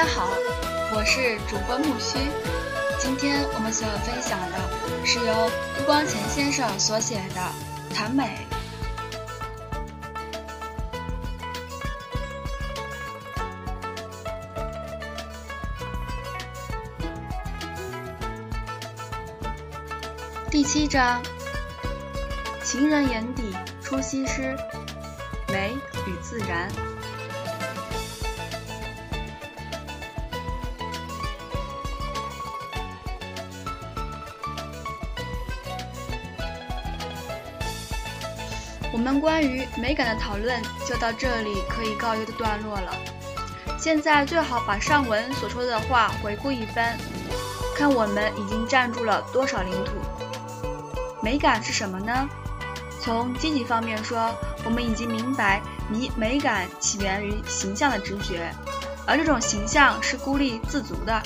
大家好，我是主播木须。今天我们所要分享的是由朱光潜先生所写的《谈美》。第七章：情人眼底出西施，美与自然。我们关于美感的讨论就到这里可以告一个段落了。现在最好把上文所说的话回顾一番，看我们已经占住了多少领土。美感是什么呢？从积极方面说，我们已经明白，美美感起源于形象的直觉，而这种形象是孤立自足的，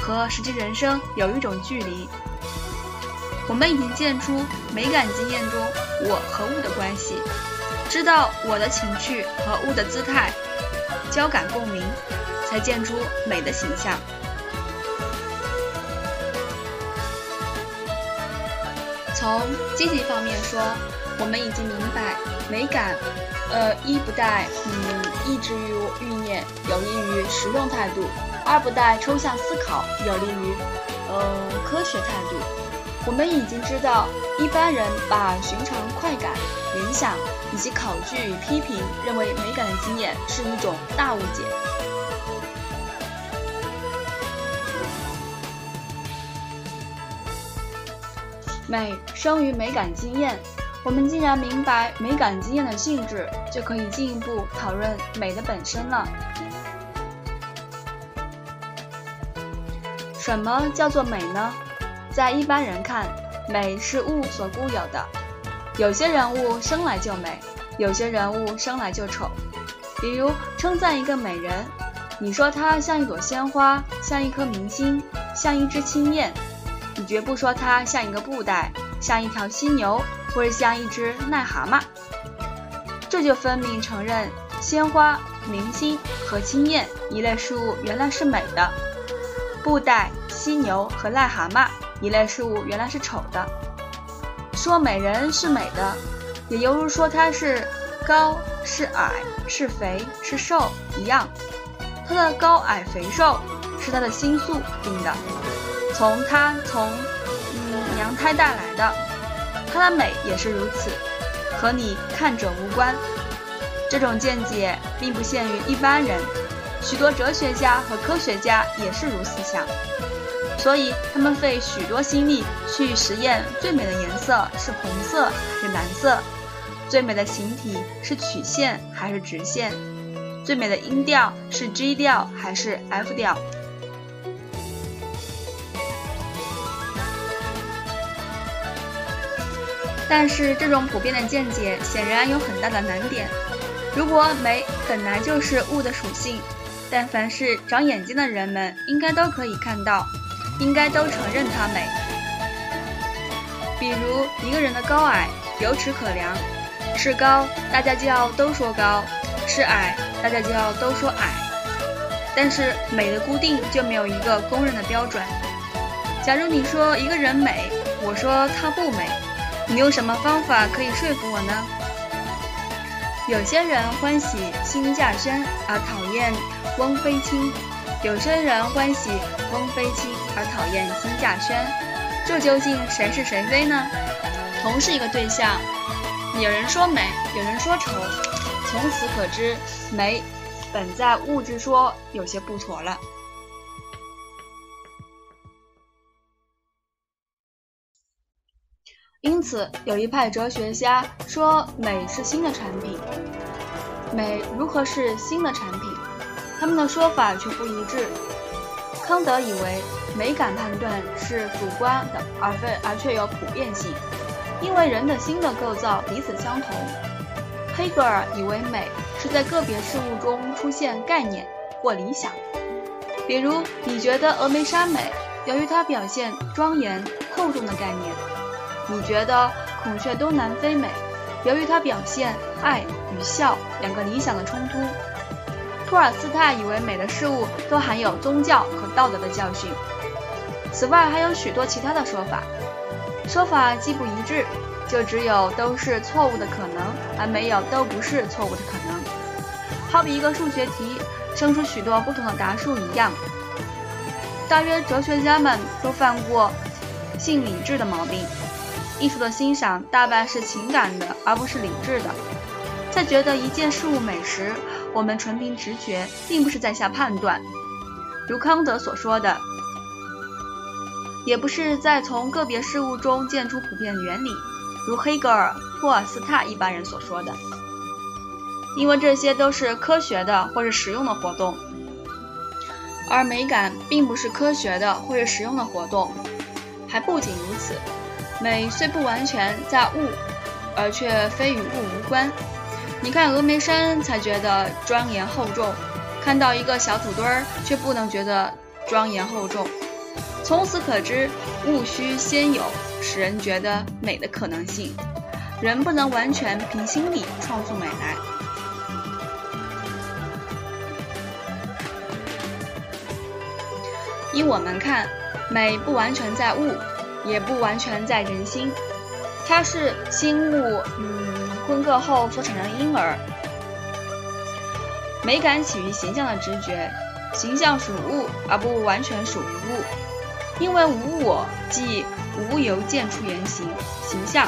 和实际人生有一种距离。我们已经见出美感经验中我和物的关系，知道我的情趣和物的姿态交感共鸣，才见出美的形象。从积极方面说，我们已经明白美感，呃，一不带嗯抑制欲欲念，有利于实用态度；二不带抽象思考，有利于呃科学态度。我们已经知道，一般人把寻常快感、联想以及考据与批评认为美感的经验是一种大误解。美生于美感经验。我们既然明白美感经验的性质，就可以进一步讨论美的本身了。什么叫做美呢？在一般人看，美是物所固有的。有些人物生来就美，有些人物生来就丑。比如称赞一个美人，你说她像一朵鲜花，像一颗明星，像一只青燕，你绝不说她像一个布袋，像一条犀牛，或者像一只癞蛤蟆。这就分明承认鲜花、明星和青燕一类事物原来是美的，布袋、犀牛和癞蛤蟆。一类事物原来是丑的，说美人是美的，也犹如说她是高是矮是肥是瘦一样。她的高矮肥瘦是她的心宿定的，从她从嗯娘胎带来的，她的美也是如此，和你看者无关。这种见解并不限于一般人，许多哲学家和科学家也是如此想。所以他们费许多心力去实验最美的颜色是红色还是蓝色，最美的形体是曲线还是直线，最美的音调是 G 调还是 F 调。但是这种普遍的见解显然有很大的难点。如果美本来就是物的属性，但凡是长眼睛的人们应该都可以看到。应该都承认它美。比如一个人的高矮有尺可量，是高大家就要都说高，是矮大家就要都说矮。但是美的固定就没有一个公认的标准。假如你说一个人美，我说他不美，你用什么方法可以说服我呢？有些人欢喜辛稼轩而讨厌翁飞卿。有些人欢喜翁飞卿而讨厌辛稼轩，这究竟谁是谁非呢？同是一个对象，有人说美，有人说丑，从此可知美本在物质说有些不妥了。因此，有一派哲学家说美是新的产品，美如何是新的产品？他们的说法却不一致。康德以为美感判断是主观的，而非而却有普遍性，因为人的心的构造彼此相同。黑格尔以为美是在个别事物中出现概念或理想，比如你觉得峨眉山美，由于它表现庄严厚重的概念；你觉得孔雀东南飞美，由于它表现爱与笑两个理想的冲突。托尔斯泰以为美的事物都含有宗教和道德的教训。此外，还有许多其他的说法，说法既不一致，就只有都是错误的可能，而没有都不是错误的可能。好比一个数学题生出许多不同的答数一样。大约哲学家们都犯过性理智的毛病。艺术的欣赏大半是情感的，而不是理智的。在觉得一件事物美时，我们纯凭直觉，并不是在下判断，如康德所说的，也不是在从个别事物中见出普遍原理，如黑格尔、托尔斯泰一般人所说的。因为这些都是科学的或者实用的活动，而美感并不是科学的或者实用的活动。还不仅如此。美虽不完全在物，而却非与物无关。你看峨眉山才觉得庄严厚重，看到一个小土堆儿却不能觉得庄严厚重。从此可知，物需先有使人觉得美的可能性。人不能完全凭心理创作美来。依我们看，美不完全在物。也不完全在人心，它是心物嗯混合后所产生婴儿。美感起于形象的直觉，形象属物而不完全属于物，因为无我，即无由见出原形形象。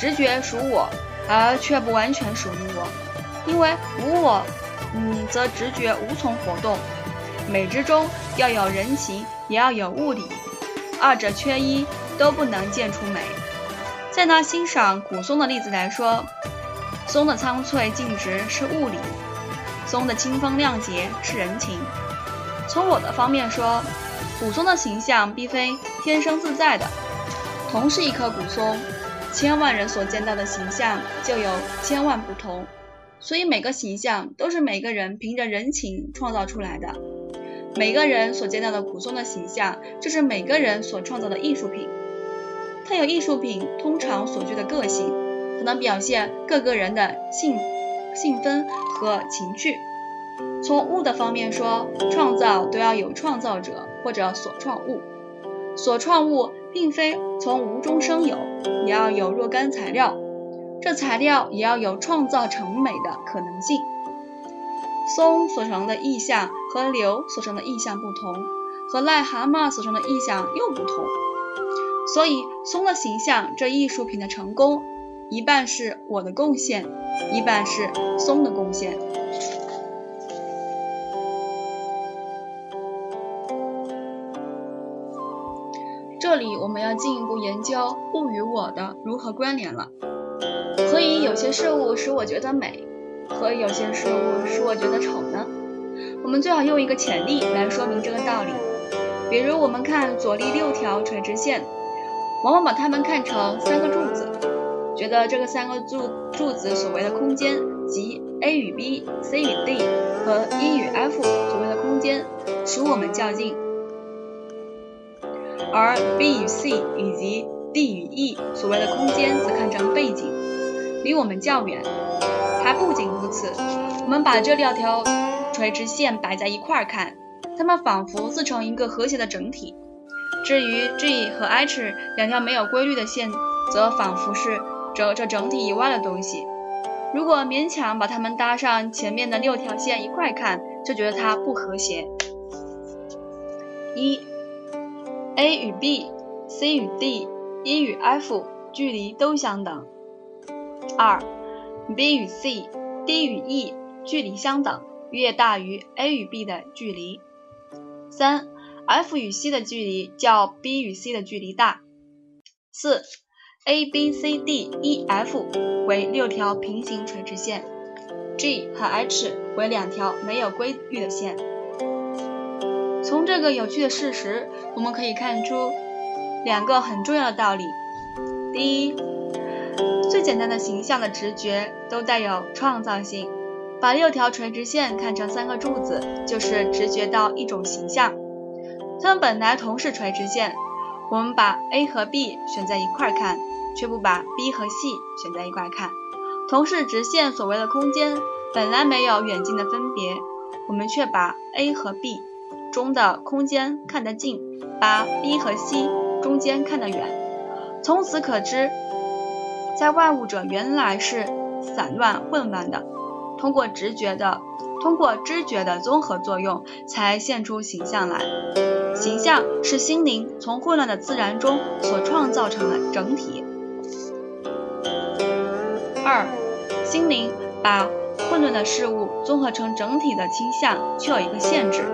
直觉属我，而却不完全属于我，因为无我，嗯，则直觉无从活动。美之中要有人情，也要有物理。二者缺一，都不能见出美。再拿欣赏古松的例子来说，松的苍翠净直是物理，松的清风亮洁是人情。从我的方面说，古松的形象并非天生自在的。同是一棵古松，千万人所见到的形象就有千万不同，所以每个形象都是每个人凭着人情创造出来的。每个人所见到的古松的形象，就是每个人所创造的艺术品。它有艺术品通常所具的个性，可能表现各个人的性性分和情趣。从物的方面说，创造都要有创造者或者所创物。所创物并非从无中生有，也要有若干材料，这材料也要有创造成美的可能性。松所成的意象和柳所成的意象不同，和癞蛤蟆所成的意象又不同，所以松的形象这艺术品的成功，一半是我的贡献，一半是松的贡献。这里我们要进一步研究物与我的如何关联了。何以有些事物使我觉得美？和有些事物使我觉得丑呢？我们最好用一个潜力来说明这个道理。比如，我们看左立六条垂直线，往往把它们看成三个柱子，觉得这个三个柱柱子所谓的空间，即 A 与 B、C 与 D 和 E 与 F 所谓的空间，使我们较近；而 B 与 C 以及 D 与 E 所谓的空间，则看成背景，离我们较远。还不仅如此，我们把这两条垂直线摆在一块儿看，它们仿佛自成一个和谐的整体。至于 G 和 H 两条没有规律的线，则仿佛是这这整体以外的东西。如果勉强把它们搭上前面的六条线一块看，就觉得它不和谐。一，A 与 B，C 与 D，E 与 F 距离都相等。二。B 与 C、D 与 E 距离相等，越大于 A 与 B 的距离。三、F 与 C 的距离较 B 与 C 的距离大。四、A、B、C、D、E、F 为六条平行垂直线，G 和 H 为两条没有规律的线。从这个有趣的事实，我们可以看出两个很重要的道理。第一，最简单的形象的直觉都带有创造性。把六条垂直线看成三个柱子，就是直觉到一种形象。它们本来同是垂直线，我们把 A 和 B 选在一块看，却不把 B 和 C 选在一块看。同是直线所谓的空间，本来没有远近的分别，我们却把 A 和 B 中的空间看得近，把 B 和 C 中间看得远。从此可知，在外物者原来是散乱混乱的，通过直觉的。通过知觉的综合作用，才现出形象来。形象是心灵从混乱的自然中所创造成的整体。二，心灵把混乱的事物综合成整体的倾向，却有一个限制：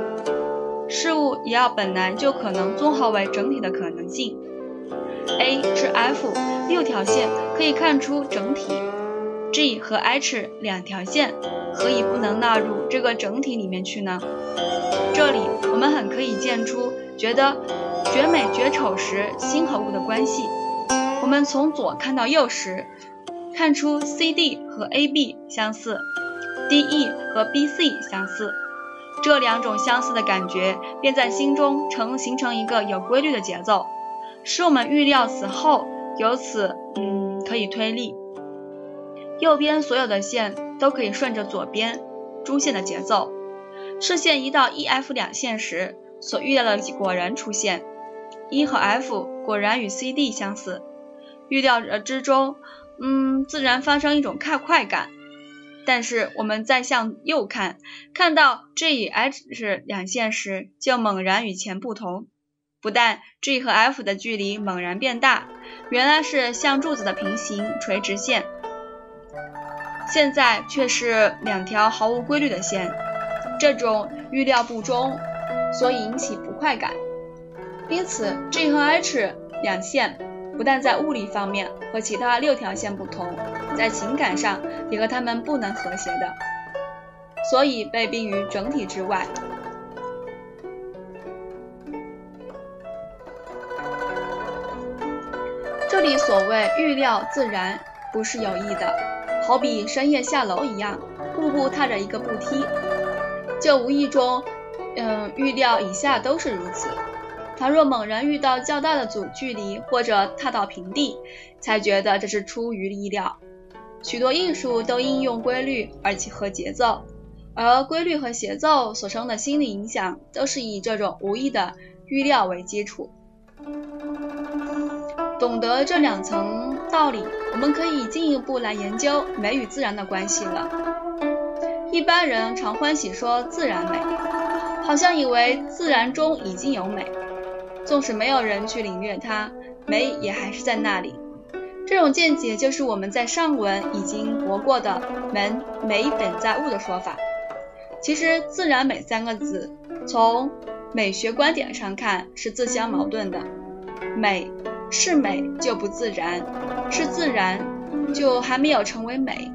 事物也要本来就可能综合为整体的可能性。A 至 F 六条线可以看出整体，G 和 H 两条线。何以不能纳入这个整体里面去呢？这里我们很可以见出，觉得绝美绝丑时心和物的关系。我们从左看到右时，看出 C D 和 A B 相似，D E 和 B C 相似，这两种相似的感觉便在心中成形成一个有规律的节奏，使我们预料此后，由此嗯可以推力。右边所有的线。都可以顺着左边中线的节奏，视线移到 E、F 两线时，所预料的果然出现，E 和 F 果然与 C、D 相似，预料之中，嗯，自然发生一种快快感。但是我们再向右看，看到 G、H 两线时，就猛然与前不同，不但 G 和 F 的距离猛然变大，原来是像柱子的平行垂直线。现在却是两条毫无规律的线，这种预料不中，所以引起不快感。因此，G 和 H 两线不但在物理方面和其他六条线不同，在情感上也和它们不能和谐的，所以被并于整体之外。这里所谓预料自然，不是有意的。好比深夜下楼一样，步步踏着一个步梯，就无意中，嗯，预料以下都是如此。倘若猛然遇到较大的阻距离，或者踏到平地，才觉得这是出于意料。许多艺术都应用规律而且和节奏，而规律和节奏所生的心理影响，都是以这种无意的预料为基础。懂得这两层道理，我们可以进一步来研究美与自然的关系了。一般人常欢喜说自然美，好像以为自然中已经有美，纵使没有人去领略它，美也还是在那里。这种见解就是我们在上文已经驳过的“门美本在物”的说法。其实“自然美”三个字，从美学观点上看是自相矛盾的，美。是美就不自然，是自然就还没有成为美。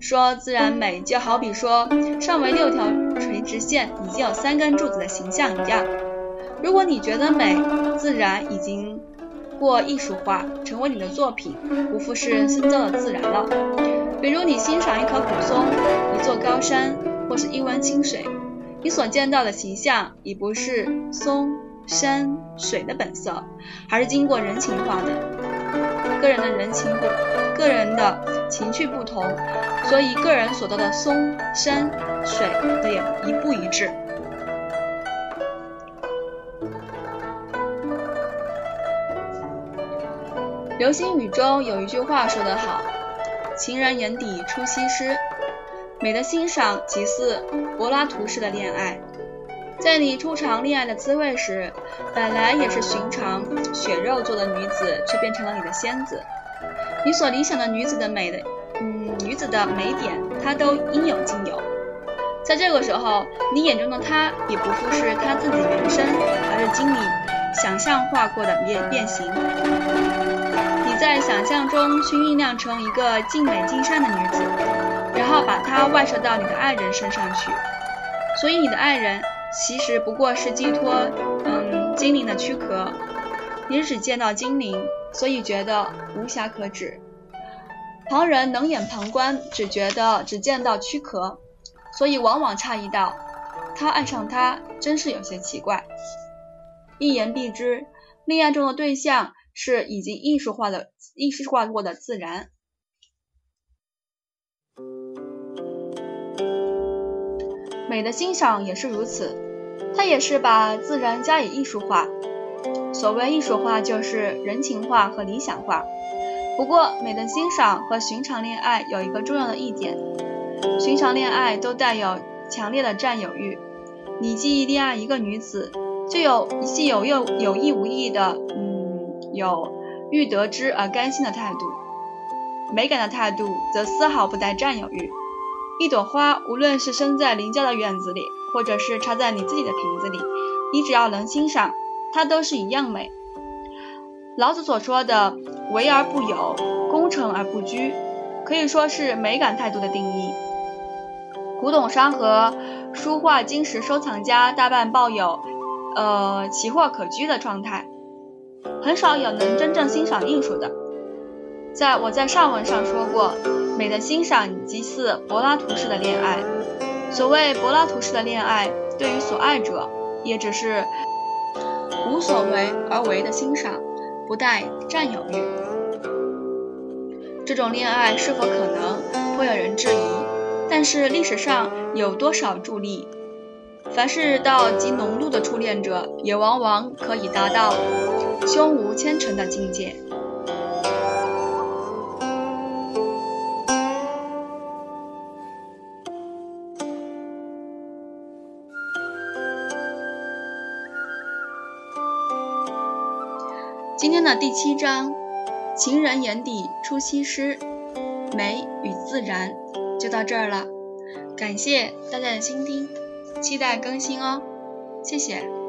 说自然美，就好比说上围六条垂直线已经有三根柱子的形象一样。如果你觉得美，自然已经过艺术化，成为你的作品，不复是新造的自然了。比如你欣赏一棵古松、一座高山，或是一湾清水，你所见到的形象已不是松。山水的本色，而是经过人情化的。个人的人情不，个人的情趣不同，所以个人所得的松山水也一不一致。流星雨中有一句话说得好：“情人眼底出西施。”美的欣赏，即似柏拉图式的恋爱。在你初尝恋爱的滋味时，本来也是寻常血肉做的女子，却变成了你的仙子。你所理想的女子的美的，嗯，女子的美点，她都应有尽有。在这个时候，你眼中的她也不复是她自己原身，而是经历想象化过的变变形。你在想象中去酝酿成一个尽美尽善的女子，然后把她外射到你的爱人身上去。所以你的爱人。其实不过是寄托，嗯，精灵的躯壳。你只见到精灵，所以觉得无暇可指。旁人冷眼旁观，只觉得只见到躯壳，所以往往诧异到，他爱上他，真是有些奇怪。一言蔽之，恋爱中的对象是已经艺术化的、艺术化过的自然。美的欣赏也是如此，它也是把自然加以艺术化。所谓艺术化，就是人情化和理想化。不过，美的欣赏和寻常恋爱有一个重要的一点：寻常恋爱都带有强烈的占有欲。你既恋爱一个女子，就有既有又有意无意的，嗯，有欲得之而甘心的态度；美感的态度则丝毫不带占有欲。一朵花，无论是生在邻家的院子里，或者是插在你自己的瓶子里，你只要能欣赏，它都是一样美。老子所说的“为而不有，功成而不居”，可以说是美感态度的定义。古董商和书画金石收藏家大半抱有，呃，奇货可居的状态，很少有能真正欣赏艺术的。在我在上文上说过，美的欣赏即似柏拉图式的恋爱。所谓柏拉图式的恋爱，对于所爱者，也只是无所为而为的欣赏。不带占有欲，这种恋爱是否可能，颇有人质疑。但是历史上有多少助力？凡是到极浓度的初恋者，也往往可以达到胸无千尘的境界。第七章《情人眼底出西施》，美与自然就到这儿了。感谢大家的倾听，期待更新哦，谢谢。